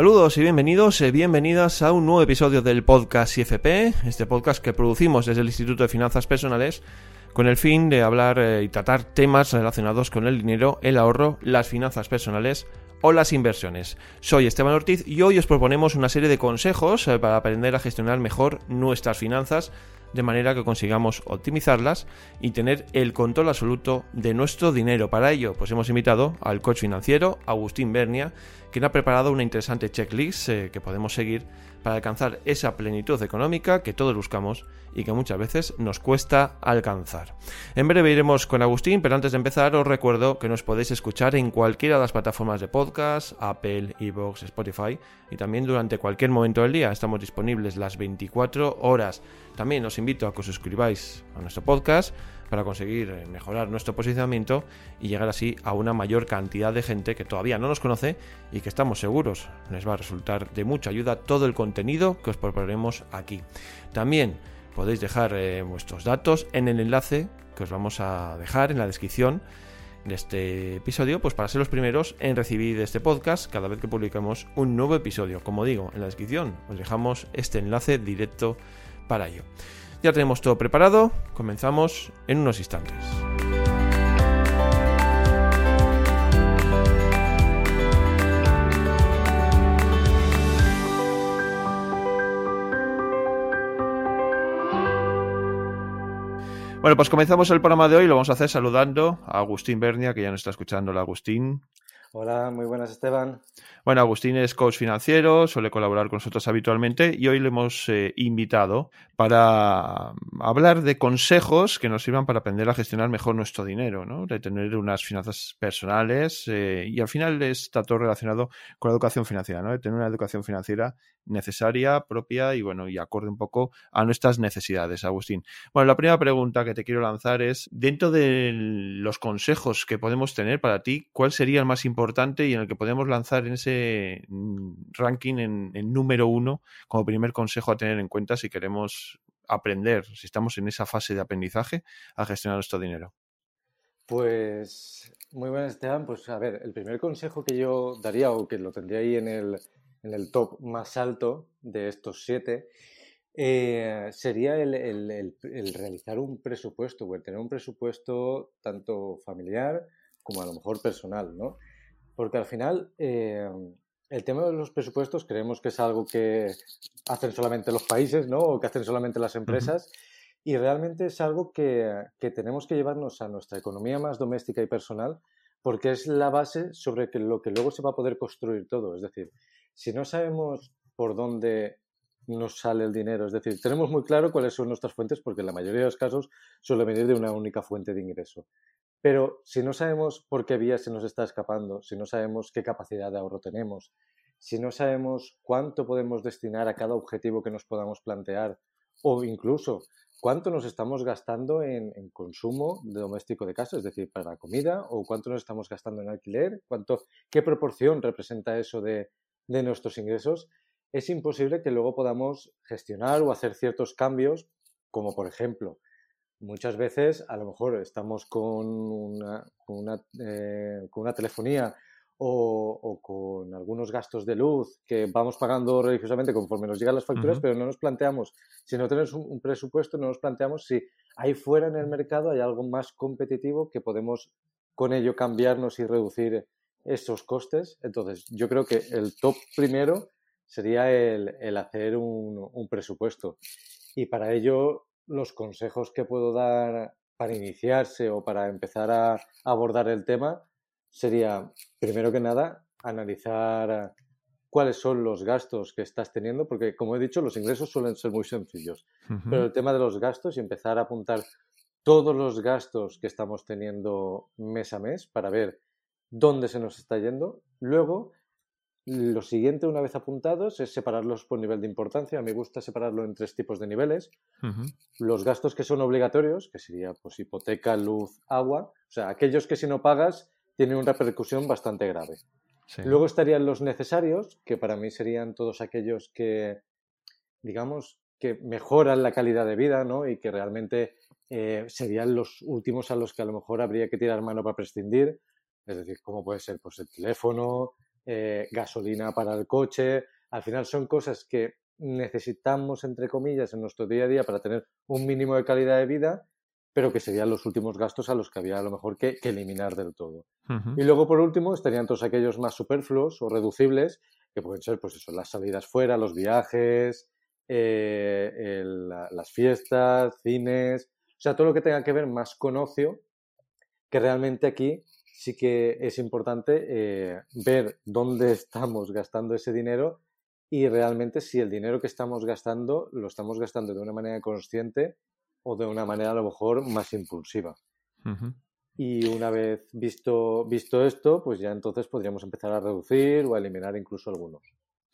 Saludos y bienvenidos, eh, bienvenidas a un nuevo episodio del podcast IFP, este podcast que producimos desde el Instituto de Finanzas Personales con el fin de hablar eh, y tratar temas relacionados con el dinero, el ahorro, las finanzas personales o las inversiones. Soy Esteban Ortiz y hoy os proponemos una serie de consejos eh, para aprender a gestionar mejor nuestras finanzas de manera que consigamos optimizarlas y tener el control absoluto de nuestro dinero. Para ello, pues hemos invitado al coach financiero Agustín Bernia, quien ha preparado una interesante checklist eh, que podemos seguir para alcanzar esa plenitud económica que todos buscamos y que muchas veces nos cuesta alcanzar. En breve iremos con Agustín, pero antes de empezar os recuerdo que nos podéis escuchar en cualquiera de las plataformas de podcast, Apple, Evox, Spotify y también durante cualquier momento del día. Estamos disponibles las 24 horas. También os invito a que os suscribáis a nuestro podcast para conseguir mejorar nuestro posicionamiento y llegar así a una mayor cantidad de gente que todavía no nos conoce y que estamos seguros les va a resultar de mucha ayuda todo el contenido que os proponemos aquí. También podéis dejar eh, vuestros datos en el enlace que os vamos a dejar en la descripción de este episodio, pues para ser los primeros en recibir este podcast cada vez que publicamos un nuevo episodio. Como digo, en la descripción os dejamos este enlace directo para ello. Ya tenemos todo preparado, comenzamos en unos instantes. Bueno, pues comenzamos el programa de hoy. Lo vamos a hacer saludando a Agustín Bernia, que ya nos está escuchando. Hola, Agustín. Hola, muy buenas, Esteban. Bueno, Agustín es coach financiero, suele colaborar con nosotros habitualmente y hoy le hemos eh, invitado para hablar de consejos que nos sirvan para aprender a gestionar mejor nuestro dinero, ¿no? de tener unas finanzas personales eh, y al final está todo relacionado con la educación financiera, ¿no? de tener una educación financiera necesaria, propia y bueno, y acorde un poco a nuestras necesidades, Agustín. Bueno, la primera pregunta que te quiero lanzar es, dentro de los consejos que podemos tener para ti, ¿cuál sería el más importante y en el que podemos lanzar en ese Mm, ranking en, número uno como primer consejo a tener en cuenta si queremos aprender, si estamos en esa fase de aprendizaje, a gestionar nuestro dinero? Pues muy buenas, Esteban. Pues a ver, el primer consejo que yo daría o que lo tendría ahí en el, en el top más alto de estos siete eh, sería el, el, realizar un presupuesto, el tener un presupuesto tanto familiar como a lo mejor personal, ¿no? Porque al final, eh, el tema de los presupuestos creemos que es algo que hacen solamente los países, ¿no? O que hacen solamente las empresas. Y realmente es algo que, que, tenemos que llevarnos a nuestra economía más doméstica y personal, porque es la base sobre que lo que luego se va a poder construir todo. Es decir, si no sabemos por dónde nos sale el dinero, es decir, tenemos muy claro cuáles son nuestras fuentes, porque en la mayoría de los casos suele venir de una única fuente de ingreso. Pero si no sabemos por qué vía se nos está escapando, si no sabemos qué capacidad de ahorro tenemos, si no sabemos cuánto podemos destinar a cada objetivo que nos podamos plantear o incluso cuánto nos estamos gastando en, consumo doméstico de casa, es decir, para comida, o cuánto nos estamos gastando en alquiler, cuánto, qué proporción representa eso de, de nuestros ingresos, es imposible que luego podamos gestionar o hacer ciertos cambios, como por ejemplo muchas veces a lo mejor estamos con una, con una, eh, con una telefonía o, con algunos gastos de luz que vamos pagando religiosamente conforme nos llegan las facturas, pero no nos planteamos, si no tenemos un, presupuesto, no nos planteamos si ahí fuera en el mercado hay algo más competitivo que podemos con ello cambiarnos y reducir esos costes. Entonces, yo creo que el top primero sería el, el hacer un, un presupuesto. Y para ello los consejos que puedo dar para iniciarse o para empezar a abordar el tema sería, primero que nada, analizar cuáles son los gastos que estás teniendo, porque como he dicho, los ingresos suelen ser muy sencillos, pero el tema de los gastos y empezar a apuntar todos los gastos que estamos teniendo mes a mes para ver dónde se nos está yendo. Luego, lo siguiente, una vez apuntados, es separarlos por nivel de importancia. A mí me gusta separarlo en tres tipos de niveles. Los gastos que son obligatorios, que sería pues, hipoteca, luz, agua. O sea, aquellos que si no pagas tienen una repercusión bastante grave. Luego estarían los necesarios, que para mí serían todos aquellos que, digamos, que mejoran la calidad de vida, ¿no? Y que realmente eh, serían los últimos a los que a lo mejor habría que tirar mano para prescindir. Es decir, como puede ser pues, el teléfono, eh, gasolina para el coche. Al final son cosas que necesitamos, entre comillas, en nuestro día a día para tener un mínimo de calidad de vida, pero que serían los últimos gastos a los que había a lo mejor que, eliminar del todo. Y luego, por último, estarían todos aquellos más superfluos o reducibles, que pueden ser, pues eso, las salidas fuera, los viajes, eh, las fiestas, cines, o sea, todo lo que tenga que ver más con ocio, que realmente aquí sí que es importante eh, ver dónde estamos gastando ese dinero y realmente si el dinero que estamos gastando lo estamos gastando de una manera consciente o de una manera a lo mejor más impulsiva. Y una vez visto, visto esto, pues ya entonces podríamos empezar a reducir o a eliminar incluso algunos.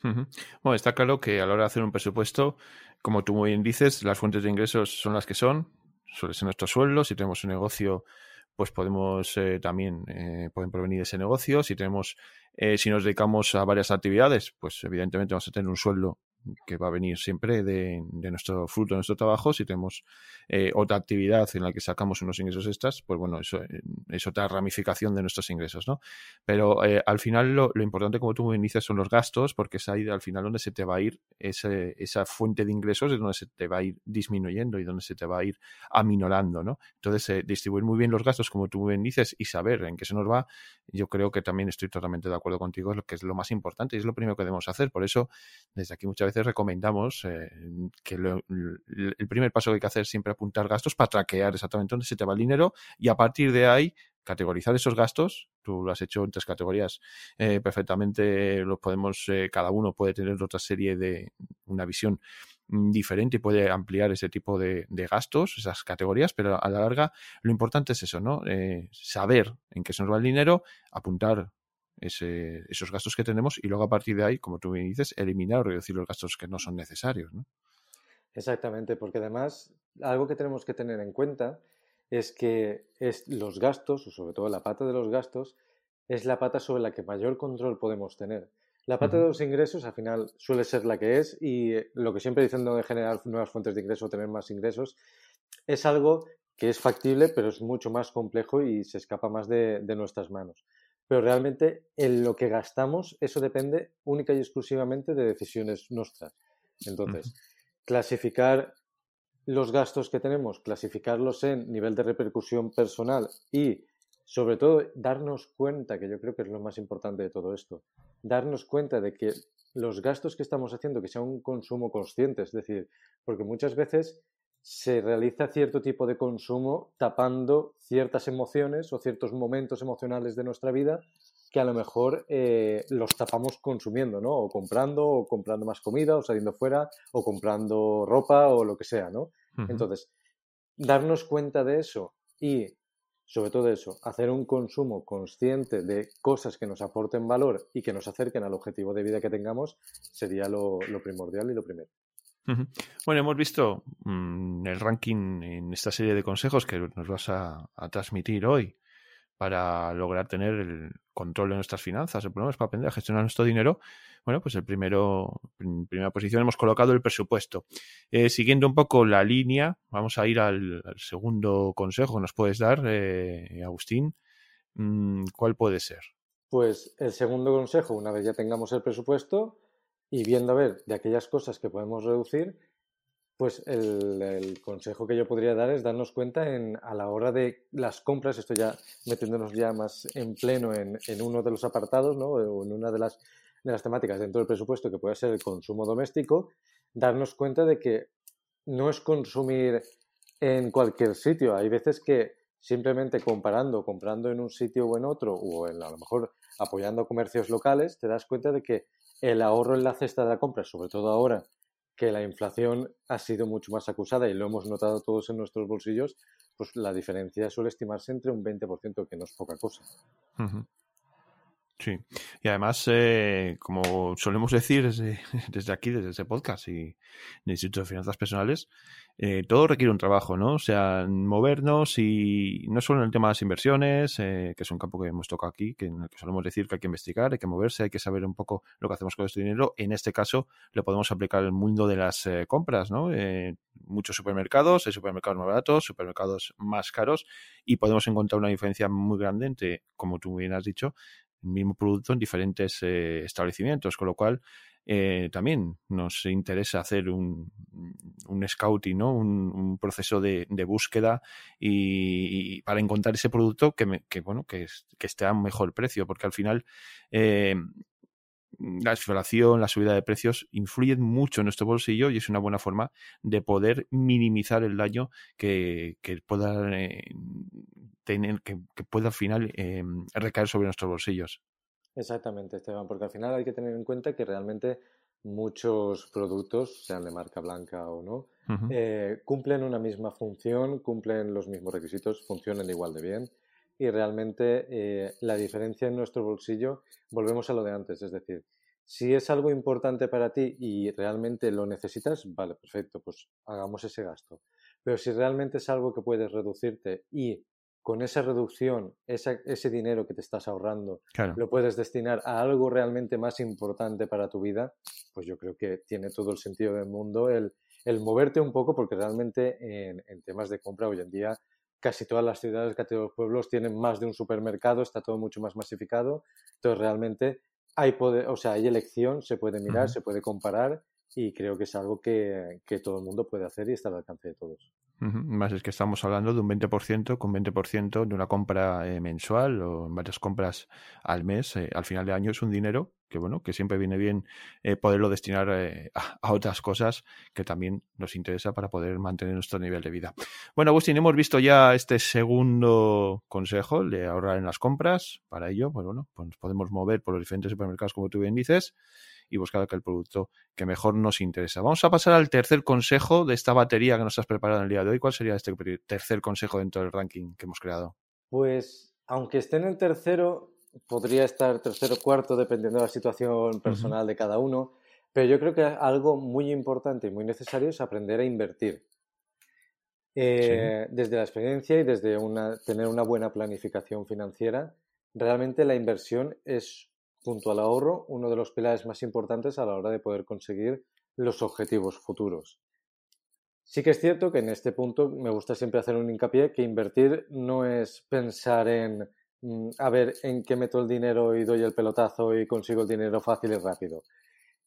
Bueno, está claro que a la hora de hacer un presupuesto, como tú muy bien dices, las fuentes de ingresos son las que son, suele ser nuestro sueldo, si tenemos un negocio pues podemos eh, también eh, pueden provenir de ese negocio. Si tenemos, eh, si nos dedicamos a varias actividades, pues evidentemente vamos a tener un sueldo que va a venir siempre de, nuestro fruto, de nuestro trabajo. Si tenemos eh, otra actividad en la que sacamos unos ingresos extras, pues bueno, eso eh, es otra ramificación de nuestros ingresos, ¿no? Pero eh, al final lo, importante, como tú me dices, son los gastos, porque es ahí al final donde se te va a ir esa fuente de ingresos, es donde se te va a ir disminuyendo y donde se te va a ir aminorando, ¿no? Entonces, distribuir muy bien los gastos, como tú me dices, y saber en qué se nos va, yo creo que también estoy totalmente de acuerdo contigo, es lo que es lo más importante y es lo primero que debemos hacer. Por eso, desde aquí muchas veces recomendamos eh, que el primer paso que hay que hacer es siempre apuntar gastos para traquear exactamente dónde se te va el dinero y a partir de ahí categorizar esos gastos. Tú lo has hecho en tres categorías eh, perfectamente. Los podemos, eh, cada uno puede tener otra serie de una visión diferente y puede ampliar ese tipo de, gastos, esas categorías, pero a la larga lo importante es eso, ¿no? saber en qué se nos va el dinero, apuntar esos gastos que tenemos y luego a partir de ahí, como tú me dices, eliminar o reducir los gastos que no son necesarios. ¿no? Exactamente, porque además algo que tenemos que tener en cuenta es que es los gastos, o sobre todo la pata de los gastos, es la pata sobre la que mayor control podemos tener. La pata de los ingresos al final suele ser la que es y lo que siempre dicen de generar nuevas fuentes de ingreso, tener más ingresos, es algo que es factible, pero es mucho más complejo y se escapa más de nuestras manos pero realmente en lo que gastamos, eso depende única y exclusivamente de decisiones nuestras. Entonces, clasificar los gastos que tenemos, clasificarlos en nivel de repercusión personal y, sobre todo, darnos cuenta, que yo creo que es lo más importante de todo esto, darnos cuenta de que los gastos que estamos haciendo, que sea un consumo consciente, es decir, porque muchas veces se realiza cierto tipo de consumo tapando ciertas emociones o ciertos momentos emocionales de nuestra vida que a lo mejor eh, los tapamos consumiendo, ¿no? O comprando, o comprando más comida, o saliendo fuera, o comprando ropa, o lo que sea, ¿no? Entonces, darnos cuenta de eso y, sobre todo eso, hacer un consumo consciente de cosas que nos aporten valor y que nos acerquen al objetivo de vida que tengamos, sería lo primordial y lo primero. Bueno, hemos visto mm, el ranking en esta serie de consejos que nos vas a, transmitir hoy para lograr tener el control de nuestras finanzas. El problema es para aprender a gestionar nuestro dinero. Bueno, pues el primero, en primera posición hemos colocado el presupuesto. Eh, siguiendo un poco la línea, vamos a ir al, segundo consejo que nos puedes dar, eh, Agustín. Mm, ¿Cuál puede ser? Pues el segundo consejo, una vez ya tengamos el presupuesto, y viendo a ver de aquellas cosas que podemos reducir, pues el, consejo que yo podría dar es darnos cuenta en, a la hora de las compras, esto ya metiéndonos ya más en pleno en, uno de los apartados, ¿no? o en una de las, de las temáticas dentro del presupuesto que puede ser el consumo doméstico, darnos cuenta de que no es consumir en cualquier sitio. Hay veces que simplemente comparando, comprando en un sitio o en otro, o en, a lo mejor apoyando comercios locales, te das cuenta de que el ahorro en la cesta de la compra, sobre todo ahora que la inflación ha sido mucho más acusada y lo hemos notado todos en nuestros bolsillos, pues la diferencia suele estimarse entre un 20%, que no es poca cosa. Sí, y además, eh, como solemos decir desde, desde, aquí, desde este podcast y en el Instituto de Finanzas Personales, eh, todo requiere un trabajo, ¿no? O sea, movernos y no solo en el tema de las inversiones, eh, que es un campo que hemos tocado aquí, que en el que solemos decir que hay que investigar, hay que moverse, hay que saber un poco lo que hacemos con este dinero. En este caso, lo podemos aplicar al mundo de las eh, compras, ¿no? muchos supermercados, hay supermercados más baratos, supermercados más caros y podemos encontrar una diferencia muy grande entre, como tú bien has dicho, mismo producto en diferentes eh, establecimientos, con lo cual eh, también nos interesa hacer un, un scouting, ¿no? un, proceso de, búsqueda y, para encontrar ese producto que, que bueno que, que, esté a mejor precio, porque al final eh, la inflación, la subida de precios influyen mucho en nuestro bolsillo y es una buena forma de poder minimizar el daño que, pueda tener, que, pueda al final recaer sobre nuestros bolsillos. Exactamente, Esteban, porque al final hay que tener en cuenta que realmente muchos productos, sean de marca blanca o no, eh, cumplen una misma función, cumplen los mismos requisitos, funcionan igual de bien y realmente eh, la diferencia en nuestro bolsillo, volvemos a lo de antes, es decir, si es algo importante para ti y realmente lo necesitas, vale, perfecto, pues hagamos ese gasto. Pero si realmente es algo que puedes reducirte y con esa reducción, ese dinero que te estás ahorrando, lo puedes destinar a algo realmente más importante para tu vida, pues yo creo que tiene todo el sentido del mundo el, moverte un poco, porque realmente en, temas de compra hoy en día casi todas las ciudades, casi todos los pueblos tienen más de un supermercado, está todo mucho más masificado, entonces realmente hay poder, o sea, hay elección, se puede mirar, se puede comparar y creo que es algo que, que todo el mundo puede hacer y está al alcance de todos. Más es que estamos hablando de un 20%, con 20% de una compra eh, mensual o varias compras al mes. Eh, al final de año es un dinero que, bueno, que siempre viene bien eh, poderlo destinar a, otras cosas que también nos interesa para poder mantener nuestro nivel de vida. Bueno, Agustín, hemos visto ya este segundo consejo de ahorrar en las compras. Para ello, pues bueno, pues podemos mover por los diferentes supermercados, como tú bien dices y buscar aquel producto que mejor nos interesa. Vamos a pasar al tercer consejo de esta batería que nos has preparado en el día de hoy. ¿Cuál sería este tercer consejo dentro del ranking que hemos creado? Pues, aunque esté en el tercero, podría estar tercero o cuarto, dependiendo de la situación personal de cada uno. Pero yo creo que algo muy importante y muy necesario es aprender a invertir. Eh, desde la experiencia y desde tener una buena planificación financiera, realmente la inversión es junto al ahorro, uno de los pilares más importantes a la hora de poder conseguir los objetivos futuros. Sí que es cierto que en este punto me gusta siempre hacer un hincapié que invertir no es pensar en mm, a ver en qué meto el dinero y doy el pelotazo y consigo el dinero fácil y rápido.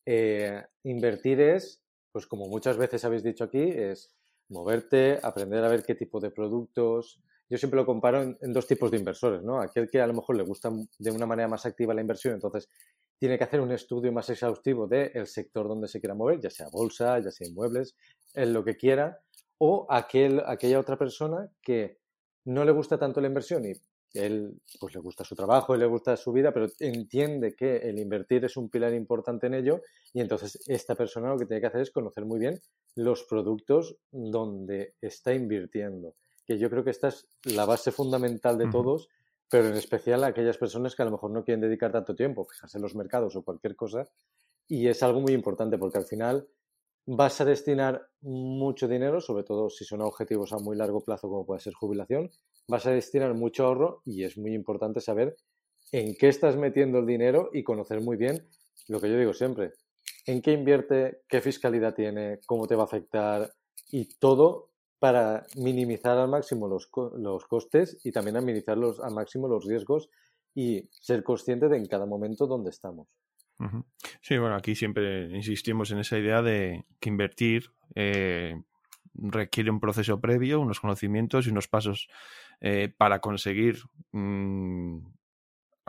Eh, invertir es, pues como muchas veces habéis dicho aquí, es moverte, aprender a ver qué tipo de productos, yo siempre lo comparo en, dos tipos de inversores, ¿no? Aquel que a lo mejor le gusta de una manera más activa la inversión, entonces tiene que hacer un estudio más exhaustivo del sector donde se quiera mover, ya sea bolsa, ya sea inmuebles, en lo que quiera, o aquel, aquella otra persona que no le gusta tanto la inversión y él pues le gusta su trabajo le gusta su vida, pero entiende que el invertir es un pilar importante en ello y entonces esta persona lo que tiene que hacer es conocer muy bien los productos donde está invirtiendo que yo creo que esta es la base fundamental de todos, pero en especial a aquellas personas que a lo mejor no quieren dedicar tanto tiempo, fijarse en los mercados o cualquier cosa, y es algo muy importante porque al final vas a destinar mucho dinero, sobre todo si son objetivos a muy largo plazo como puede ser jubilación, vas a destinar mucho ahorro y es muy importante saber en qué estás metiendo el dinero y conocer muy bien lo que yo digo siempre, en qué invierte, qué fiscalidad tiene, cómo te va a afectar y todo para minimizar al máximo los, los costes y también minimizar los, al máximo los riesgos y ser consciente de en cada momento dónde estamos. Sí, bueno, aquí siempre insistimos en esa idea de que invertir eh, requiere un proceso previo, unos conocimientos y unos pasos eh, para conseguir mm,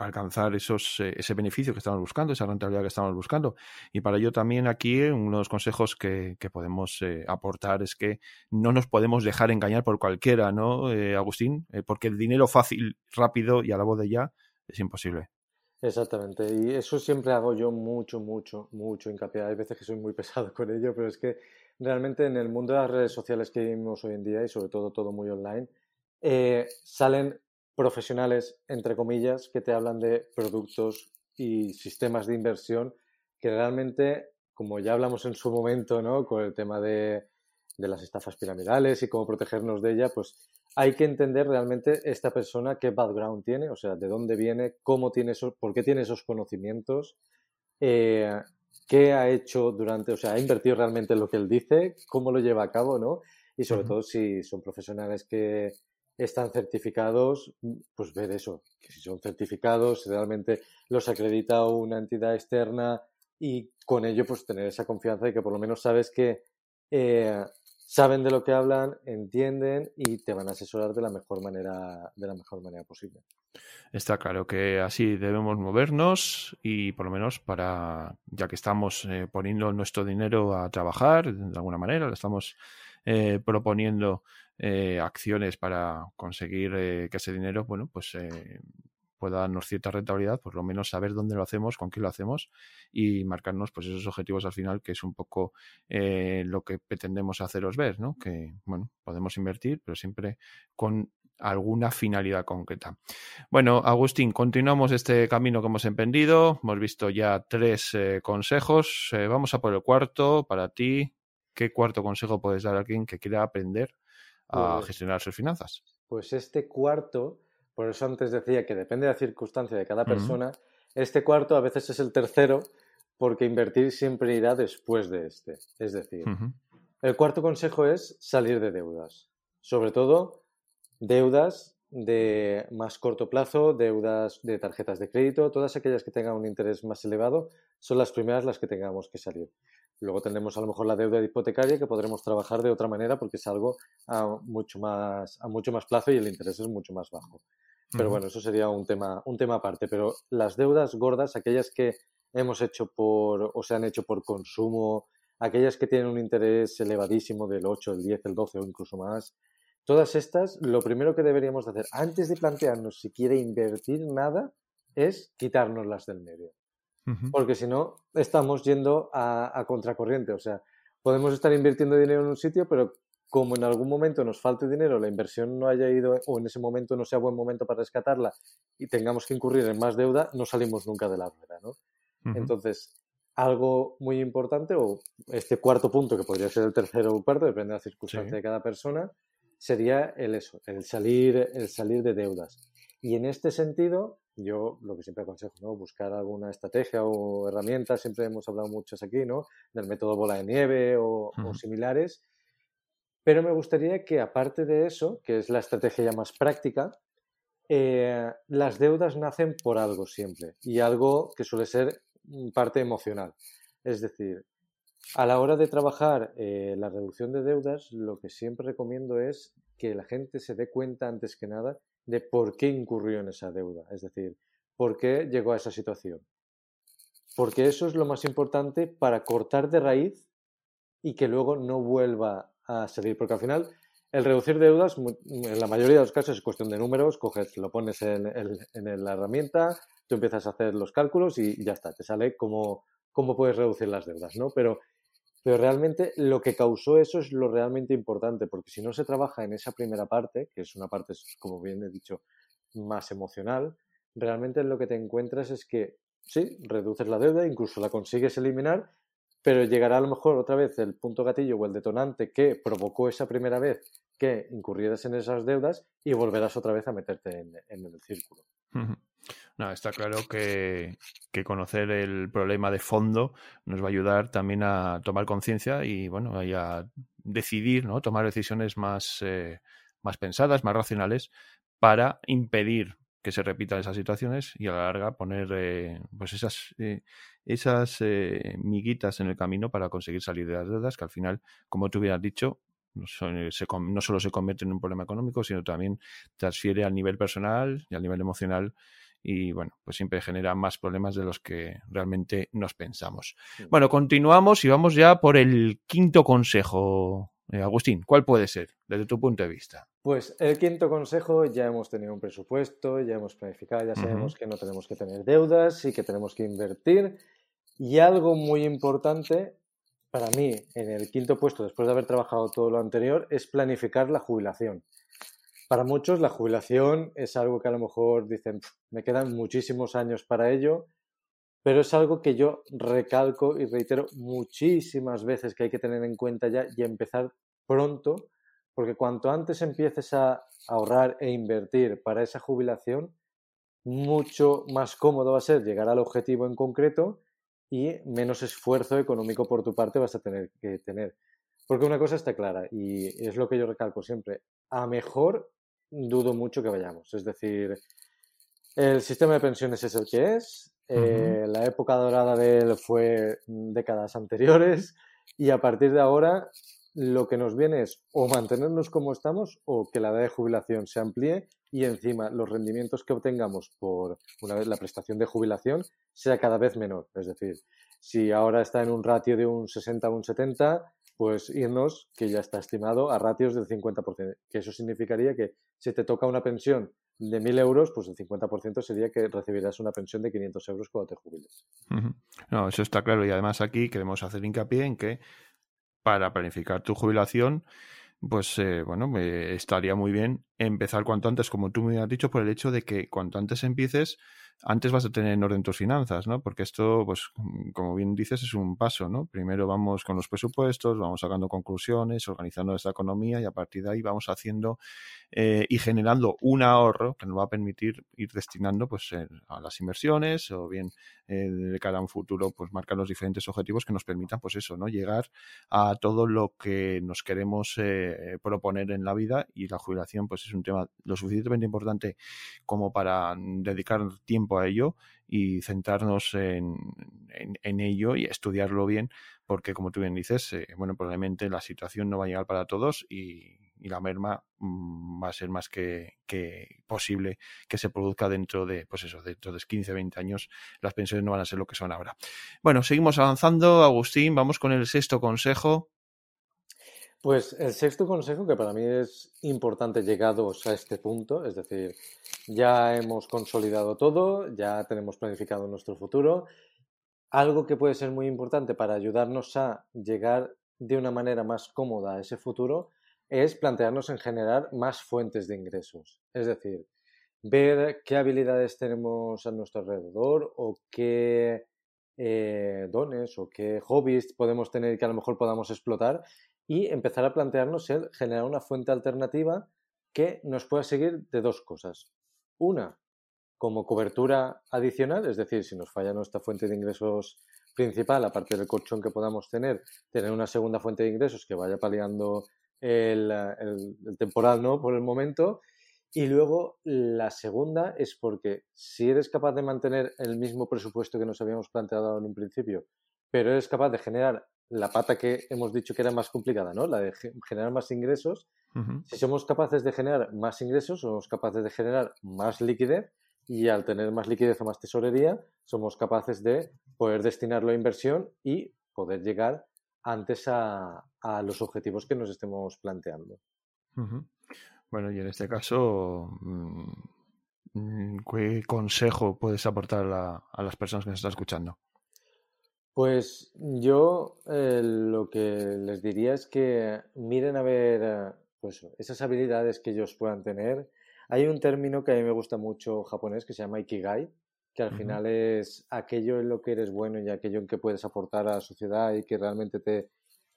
alcanzar esos, eh, ese beneficio que estamos buscando, esa rentabilidad que estamos buscando. Y para ello también aquí uno de los consejos que, podemos eh, aportar es que no nos podemos dejar engañar por cualquiera, ¿no, eh, Agustín? porque el dinero fácil, rápido y a la voz de ya es imposible. Exactamente, y eso siempre hago yo mucho, mucho, mucho hincapié. Hay veces que soy muy pesado con ello, pero es que realmente en el mundo de las redes sociales que vivimos hoy en día y sobre todo todo muy online, salen profesionales, entre comillas, que te hablan de productos y sistemas de inversión que realmente, como ya hablamos en su momento, ¿no? Con el tema de, las estafas piramidales y cómo protegernos de ella, pues hay que entender realmente esta persona qué background tiene, o sea, de dónde viene, cómo tiene esos, por qué tiene esos conocimientos, eh, qué ha hecho durante, o sea, ha invertido realmente en lo que él dice, cómo lo lleva a cabo, ¿no? Y sobre todo si son profesionales que, están certificados, pues ver eso, que si son certificados, realmente los acredita una entidad externa y con ello pues tener esa confianza de que por lo menos sabes que eh, saben de lo que hablan, entienden y te van a asesorar de la mejor manera, de la mejor manera posible. Está claro que así debemos movernos y por lo menos para, ya que estamos eh, poniendo nuestro dinero a trabajar de alguna manera, le estamos eh, proponiendo eh, acciones para conseguir que ese dinero, bueno, pues pueda darnos cierta rentabilidad, por lo menos saber dónde lo hacemos, con qué lo hacemos y marcarnos pues esos objetivos al final, que es un poco lo que pretendemos haceros ver, ¿no? Que, bueno, podemos invertir, pero siempre con alguna finalidad concreta. Bueno, Agustín, continuamos este camino que hemos emprendido. Hemos visto ya tres eh, consejos. Eh, vamos a por el cuarto. Para ti, ¿qué cuarto consejo puedes dar a alguien que quiera aprender a pues gestionar sus finanzas? Pues este cuarto, por eso antes decía que depende de la circunstancia de cada persona, este cuarto a veces es el tercero porque invertir siempre irá después de este. Es decir, el cuarto consejo es salir de deudas. Sobre todo deudas de más corto plazo, deudas de tarjetas de crédito, todas aquellas que tengan un interés más elevado son las primeras las que tengamos que salir. Luego tendremos a lo mejor la deuda hipotecaria que podremos trabajar de otra manera porque es algo a mucho más, a mucho más plazo y el interés es mucho más bajo. Pero bueno, eso sería un tema, un tema aparte. Pero las deudas gordas, aquellas que hemos hecho por o se han hecho por consumo, aquellas que tienen un interés elevadísimo del 8, el 10, el 12 o incluso más, Todas estas, lo primero que deberíamos hacer antes de plantearnos si quiere invertir nada es quitárnoslas del medio. Porque si no, estamos yendo a, contracorriente. O sea, podemos estar invirtiendo dinero en un sitio, pero como en algún momento nos falte dinero, la inversión no haya ido o en ese momento no sea buen momento para rescatarla y tengamos que incurrir en más deuda, no salimos nunca de la rueda, ¿no? Entonces, algo muy importante, o este cuarto punto, que podría ser el tercero o cuarto, depende de la circunstancia de cada persona, sería el eso, el salir, el salir de deudas. Y en este sentido, yo lo que siempre aconsejo, ¿no? Buscar alguna estrategia o herramienta, siempre hemos hablado muchas aquí, ¿no? Del método bola de nieve o, similares. Pero me gustaría que aparte de eso, que es la estrategia ya más práctica, eh, las deudas nacen por algo siempre y algo que suele ser parte emocional. Es decir, a la hora de trabajar eh, la reducción de deudas, lo que siempre recomiendo es que la gente se dé cuenta antes que nada de por qué incurrió en esa deuda, es decir, por qué llegó a esa situación. Porque eso es lo más importante para cortar de raíz y que luego no vuelva a salir. Porque al final, el reducir deudas, en la mayoría de los casos, es cuestión de números, coges, lo pones en, la herramienta, tú empiezas a hacer los cálculos y ya está, te sale cómo, cómo puedes reducir las deudas, ¿no? Pero pero realmente lo que causó eso es lo realmente importante, porque si no se trabaja en esa primera parte, que es una parte, como bien he dicho, más emocional, realmente lo que te encuentras es que sí, reduces la deuda, incluso la consigues eliminar, pero llegará a lo mejor otra vez el punto gatillo o el detonante que provocó esa primera vez que incurrieras en esas deudas y volverás otra vez a meterte en, el círculo. No, está claro que, conocer el problema de fondo nos va a ayudar también a tomar conciencia y bueno, a decidir, ¿no? Tomar decisiones más, eh, más pensadas, más racionales, para impedir que se repitan esas situaciones y a la larga poner eh, pues esas, eh, esas miguitas en el camino para conseguir salir de las deudas que al final, como tú hubieras dicho, no, no solo se convierte en un problema económico, sino también transfiere al nivel personal y al nivel emocional y bueno, pues siempre genera más problemas de los que realmente nos pensamos. Bueno, continuamos y vamos ya por el quinto consejo. Eh, Agustín, ¿cuál puede ser desde tu punto de vista? Pues el quinto consejo, ya hemos tenido un presupuesto, ya hemos planificado, ya sabemos que no tenemos que tener deudas y que tenemos que invertir. Y algo muy importante para mí, en el quinto puesto, después de haber trabajado todo lo anterior, es planificar la jubilación. Para muchos la jubilación es algo que a lo mejor dicen, me quedan muchísimos años para ello, pero es algo que yo recalco y reitero muchísimas veces que hay que tener en cuenta ya y empezar pronto, porque cuanto antes empieces a ahorrar e invertir para esa jubilación, mucho más cómodo va a ser llegar al objetivo en concreto y menos esfuerzo económico por tu parte vas a tener que tener. Porque una cosa está clara y es lo que yo recalco siempre, a mejor dudo mucho que vayamos. Es decir, el sistema de pensiones es el que es, eh, la época dorada de él fue décadas anteriores y a partir de ahora lo que nos viene es o mantenernos como estamos o que la edad de jubilación se amplíe y encima los rendimientos que obtengamos por una vez la prestación de jubilación sea cada vez menor. Es decir, si ahora está en un ratio de un 60 o un 70, pues irnos, que ya está estimado, a ratios del 50%. Que eso significaría que si te toca una pensión de 1.000 euros, pues el 50% sería que recibirás una pensión de 500 euros cuando te jubiles. No, eso está claro. Y además aquí queremos hacer hincapié en que para planificar tu jubilación, pues eh, bueno, estaría muy bien empezar cuanto antes, como tú me has dicho, por el hecho de que cuanto antes empieces, antes vas a tener en orden tus finanzas, ¿no? Porque esto, pues, como bien dices, es un paso, ¿no? Primero vamos con los presupuestos, vamos sacando conclusiones, organizando nuestra economía y a partir de ahí vamos haciendo eh, y generando un ahorro que nos va a permitir ir destinando, pues, a las inversiones o bien eh, de cara a un futuro, pues, marcar los diferentes objetivos que nos permitan, pues, eso, ¿no? Llegar a todo lo que nos queremos eh, proponer en la vida y la jubilación, pues, es un tema lo suficientemente importante como para dedicar tiempo a ello y centrarnos en, en, ello y estudiarlo bien, porque como tú bien dices, eh, bueno, probablemente la situación no va a llegar para todos y, la merma mm, va a ser más que, que, posible que se produzca dentro de, pues eso, dentro de 15, 20 años, las pensiones no van a ser lo que son ahora. Bueno, seguimos avanzando, Agustín, vamos con el sexto consejo. Pues el sexto consejo, que para mí es importante llegados a este punto, es decir, ya hemos consolidado todo, ya tenemos planificado nuestro futuro. Algo que puede ser muy importante para ayudarnos a llegar de una manera más cómoda a ese futuro es plantearnos en generar más fuentes de ingresos. Es decir, ver qué habilidades tenemos a nuestro alrededor o qué eh, dones o qué hobbies podemos tener que a lo mejor podamos explotar y empezar a plantearnos el generar una fuente alternativa que nos pueda seguir de dos cosas. Una, como cobertura adicional, es decir, si nos falla nuestra fuente de ingresos principal, aparte del colchón que podamos tener, tener una segunda fuente de ingresos que vaya paliando el, el temporal, ¿no? Por el momento. Y luego la segunda es porque si eres capaz de mantener el mismo presupuesto que nos habíamos planteado en un principio, pero eres capaz de generar la pata que hemos dicho que era más complicada, ¿no? La de generar más ingresos. Si somos capaces de generar más ingresos, somos capaces de generar más liquidez y al tener más liquidez o más tesorería, somos capaces de poder destinarlo a inversión y poder llegar antes a, los objetivos que nos estemos planteando. Bueno, y en este caso, mm, ¿qué consejo puedes aportar a las personas que nos están escuchando? Pues yo eh, lo que les diría es que miren a ver pues, esas habilidades que ellos puedan tener. Hay un término que a mí me gusta mucho japonés que se llama Ikigai, que al final es aquello en lo que eres bueno y aquello en que puedes aportar a la sociedad y que realmente te,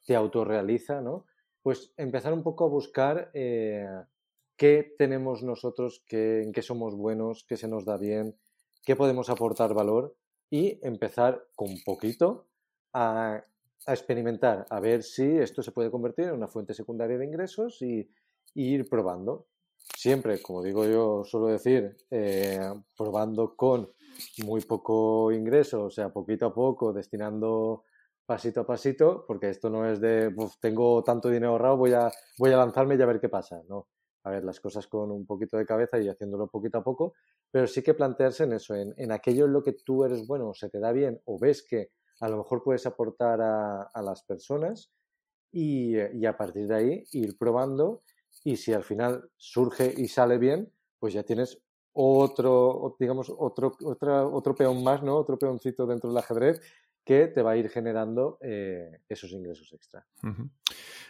te autorrealiza, ¿no? Pues empezar un poco a buscar eh, qué tenemos nosotros, qué, en qué somos buenos, qué se nos da bien, qué podemos aportar valor y empezar con poquito a, experimentar, a ver si esto se puede convertir en una fuente secundaria de ingresos y, ir probando. Siempre, como digo yo, suelo decir, eh, probando con muy poco ingreso, o sea, poquito a poco, destinando pasito a pasito, porque esto no es de, tengo tanto dinero ahorrado, voy a, voy a lanzarme y a ver qué pasa. No, a ver las cosas con un poquito de cabeza y haciéndolo poquito a poco, pero sí que plantearse en eso, en, aquello en lo que tú eres bueno, o se te da bien, o ves que a lo mejor puedes aportar a, las personas y, a partir de ahí ir probando y si al final surge y sale bien, pues ya tienes otro, digamos, otro, otra, otro peón más, ¿no? Otro peoncito dentro del ajedrez que te va a ir generando eh, esos ingresos extra.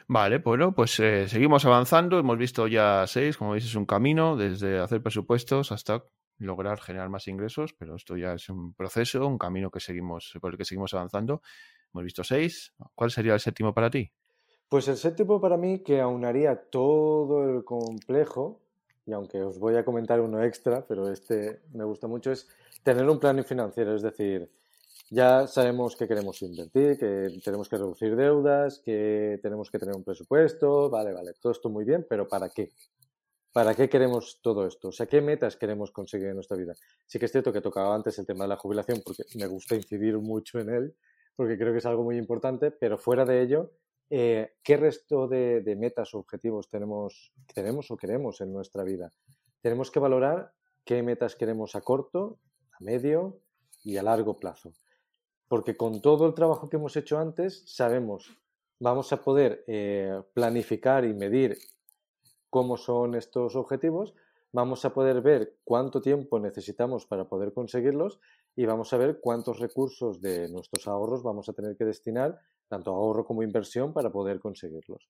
Vale, bueno, pues eh, seguimos avanzando. Hemos visto ya seis, como veis, es un camino desde hacer presupuestos hasta lograr generar más ingresos, pero esto ya es un proceso, un camino que seguimos, por el que seguimos avanzando. Hemos visto seis. ¿Cuál sería el séptimo para ti? Pues el séptimo para mí, que aunaría todo el complejo, y aunque os voy a comentar uno extra, pero este me gusta mucho, es tener un plan financiero, es decir, ya sabemos que queremos invertir, que tenemos que reducir deudas, que tenemos que tener un presupuesto, vale, vale, todo esto muy bien, pero ¿para qué? ¿Para qué queremos todo esto? O sea, ¿qué metas queremos conseguir en nuestra vida? Sí que es cierto que tocaba antes el tema de la jubilación porque me gusta incidir mucho en él, porque creo que es algo muy importante, pero fuera de ello, eh, ¿qué resto de, metas o objetivos tenemos, tenemos o queremos en nuestra vida? Tenemos que valorar qué metas queremos a corto, a medio y a largo plazo. Porque con todo el trabajo que hemos hecho antes, sabemos, vamos a poder eh, planificar y medir cómo son estos objetivos, vamos a poder ver cuánto tiempo necesitamos para poder conseguirlos y vamos a ver cuántos recursos de nuestros ahorros vamos a tener que destinar, tanto ahorro como inversión, para poder conseguirlos.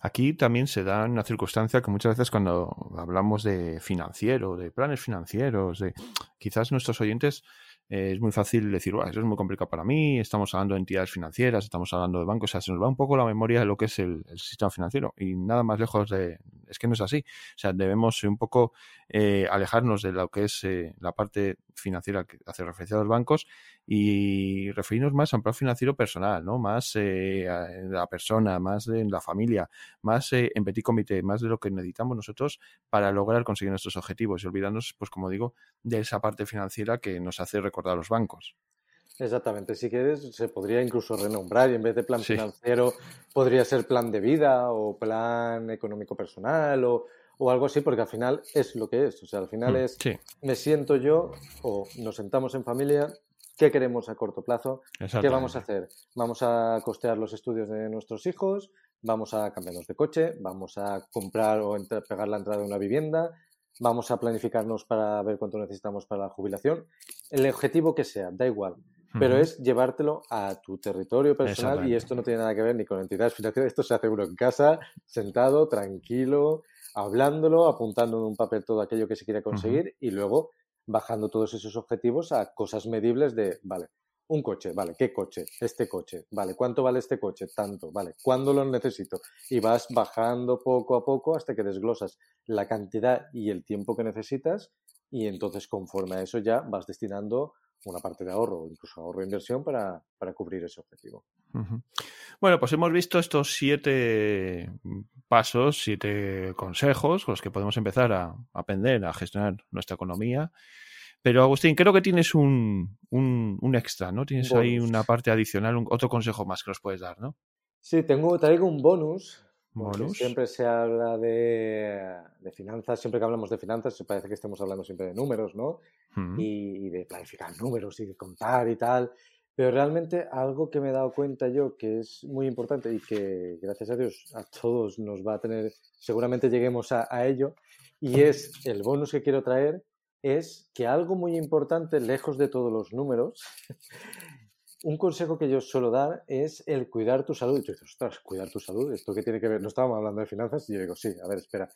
Aquí también se da una circunstancia que muchas veces cuando hablamos de financiero, de planes financieros, de quizás nuestros oyentes eh, es muy fácil decir, eso es muy complicado para mí, estamos hablando de entidades financieras, estamos hablando de bancos, o sea, se nos va un poco la memoria de lo que es el, sistema financiero y nada más lejos de, es que no es así, o sea, debemos un poco eh, alejarnos de lo que es eh, la parte financiera que hace referencia a los bancos y referirnos más a un plan financiero personal, ¿no? Más en la persona, más en la familia, más en petit comité, más de lo que necesitamos nosotros para lograr conseguir nuestros objetivos y olvidarnos, pues como digo, de esa parte financiera que nos hace recordar a los bancos. Exactamente, si quieres se podría incluso renombrar y en vez de plan financiero podría ser plan de vida o plan económico personal o, algo así, porque al final es lo que es. O sea, al final mm, es, me siento yo o nos sentamos en familia, ¿qué queremos a corto plazo? ¿Qué vamos a hacer? Vamos a costear los estudios de nuestros hijos, vamos a cambiarnos de coche, vamos a comprar o pegar la entrada de una vivienda, vamos a planificarnos para ver cuánto necesitamos para la jubilación. El objetivo que sea, da igual. Pero es llevártelo a tu territorio personal y esto no tiene nada que ver ni con entidades financieras, esto se hace uno en casa, sentado, tranquilo, hablándolo, apuntando en un papel todo aquello que se quiere conseguir y luego bajando todos esos objetivos a cosas medibles de, vale, un coche, vale, ¿qué coche? Este coche, vale, ¿cuánto vale este coche? Tanto, vale, ¿cuándo lo necesito? Y vas bajando poco a poco hasta que desglosas la cantidad y el tiempo que necesitas y entonces conforme a eso ya vas destinando una parte de ahorro, incluso ahorro e inversión para, cubrir ese objetivo. Bueno, pues hemos visto estos siete pasos, siete consejos con los que podemos empezar a aprender a gestionar nuestra economía pero Agustín, creo que tienes un, un, extra, ¿no? Tienes ahí una parte adicional, un, otro consejo más que nos puedes dar, ¿no? Sí, tengo, traigo un bonus. ¿Bonus? Siempre se habla de, de, finanzas, siempre que hablamos de finanzas, se parece que estemos hablando siempre de números, ¿no? y, y, de planificar números y de contar y tal. Pero realmente algo que me he dado cuenta yo que es muy importante y que gracias a Dios a todos nos va a tener, seguramente lleguemos a, a ello, y es el bonus que quiero traer es que algo muy importante, lejos de todos los números, un consejo que yo suelo dar es el cuidar tu salud. Y tú dices, ostras, cuidar tu salud, ¿esto qué tiene que ver? No estábamos hablando de finanzas y yo digo, sí, a ver, espera.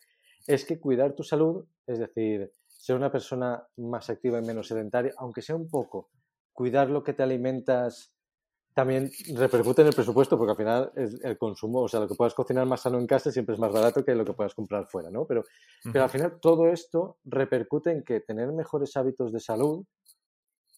Es que cuidar tu salud, es decir, ser una persona más activa y menos sedentaria, aunque sea un poco, cuidar lo que te alimentas, también repercute en el presupuesto porque al final el consumo, o sea, lo que puedas cocinar más sano en casa siempre es más barato que lo que puedas comprar fuera, ¿no? Pero, pero al final todo esto repercute en que tener mejores hábitos de salud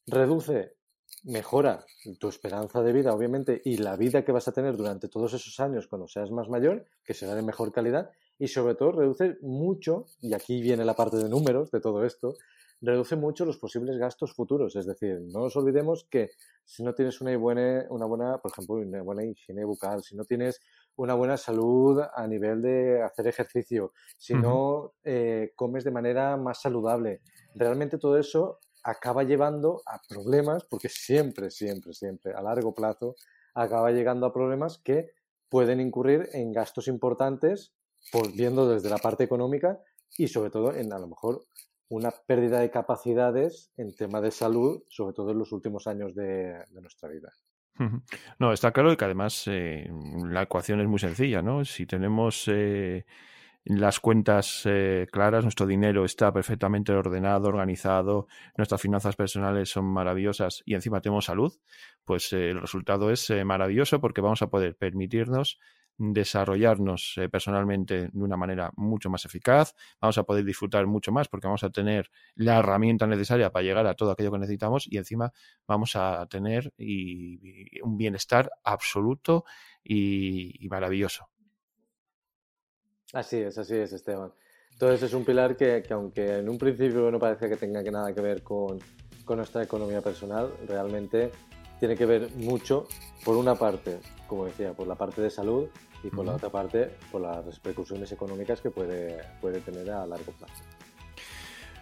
reduce, mejora tu esperanza de vida, obviamente, y la vida que vas a tener durante todos esos años cuando seas más mayor, que será de mejor calidad, y sobre todo reduce mucho, y aquí viene la parte de números de todo esto, reduce mucho los posibles gastos futuros. Es decir, no nos olvidemos que si no tienes una buena, una buena, por ejemplo, una buena higiene bucal, si no tienes una buena salud a nivel de hacer ejercicio, si no eh, comes de manera más saludable, realmente todo eso acaba llevando a problemas, porque siempre, siempre, siempre, a largo plazo, acaba llegando a problemas que pueden incurrir en gastos importantes, viendo desde la parte económica y sobre todo en a lo mejor una pérdida de capacidades en tema de salud, sobre todo en los últimos años de, nuestra vida. No, está claro que además eh, la ecuación es muy sencilla, ¿no? Si tenemos eh, las cuentas eh, claras, nuestro dinero está perfectamente ordenado, organizado, nuestras finanzas personales son maravillosas y encima tenemos salud, pues el resultado es maravilloso porque vamos a poder permitirnos desarrollarnos eh, personalmente de una manera mucho más eficaz, vamos a poder disfrutar mucho más porque vamos a tener la herramienta necesaria para llegar a todo aquello que necesitamos y encima vamos a tener un bienestar absoluto y, maravilloso. Así es, así es, Esteban. Entonces es un pilar que, aunque en un principio no parece que tenga que nada que ver con, con nuestra economía personal, realmente tiene que ver mucho, por una parte, como decía, por la parte de salud y por la otra parte, por las repercusiones económicas que puede, puede tener a largo plazo.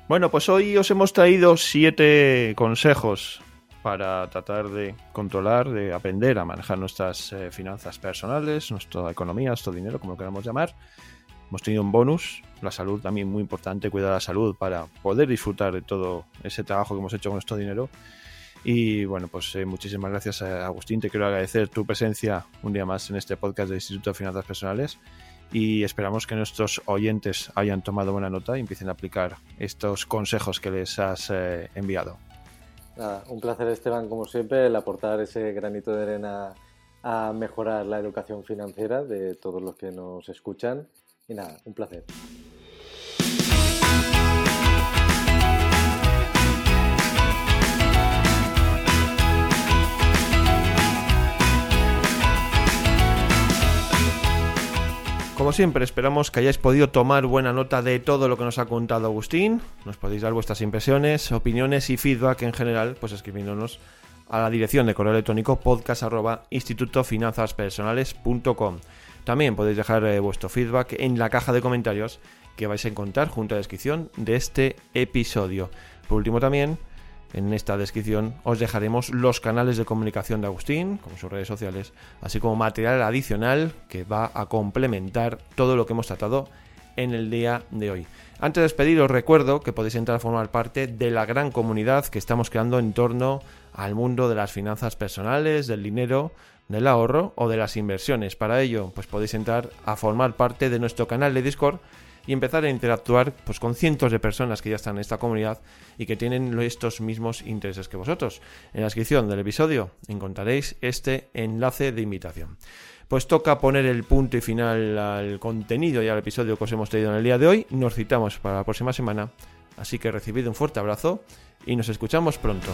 Bueno, pues hoy os hemos traído siete consejos para tratar de controlar, de aprender a manejar nuestras eh, finanzas personales, nuestra economía, nuestro dinero, como lo queramos llamar. Hemos tenido un bonus, la salud también muy importante, cuidar la salud para poder disfrutar de todo ese trabajo que hemos hecho con nuestro dinero. Y bueno, pues eh, muchísimas gracias a Agustín, te quiero agradecer tu presencia un día más en este podcast del Instituto de Finanzas Personales y esperamos que nuestros oyentes hayan tomado buena nota y empiecen a aplicar estos consejos que les has eh, enviado. un placer Esteban, como siempre, el aportar ese granito de arena a mejorar la educación financiera de todos los que nos escuchan. Y nada, un placer. Como siempre, esperamos que hayáis podido tomar buena nota de todo lo que nos ha contado Agustín. Nos podéis dar vuestras impresiones, opiniones y feedback en general, pues escribiéndonos a la dirección de correo electrónico podcast También podéis dejar eh, vuestro feedback en la caja de comentarios que vais a encontrar junto a la descripción de este episodio. Por último también, en esta descripción os dejaremos los canales de comunicación de Agustín, como sus redes sociales, así como material adicional que va a complementar todo lo que hemos tratado en el día de hoy. Antes de despedir os recuerdo que podéis entrar a formar parte de la gran comunidad que estamos creando en torno al mundo de las finanzas personales, del dinero, del ahorro o de las inversiones. Para ello, pues podéis entrar a formar parte de nuestro canal de Discord y empezar a interactuar pues, con cientos de personas que ya están en esta comunidad y que tienen estos mismos intereses que vosotros. En la descripción del episodio encontraréis este enlace de invitación. Pues toca poner el punto y final al contenido y al episodio que os hemos traído en el día de hoy. Nos citamos para la próxima semana. Así que recibid un fuerte abrazo y nos escuchamos pronto.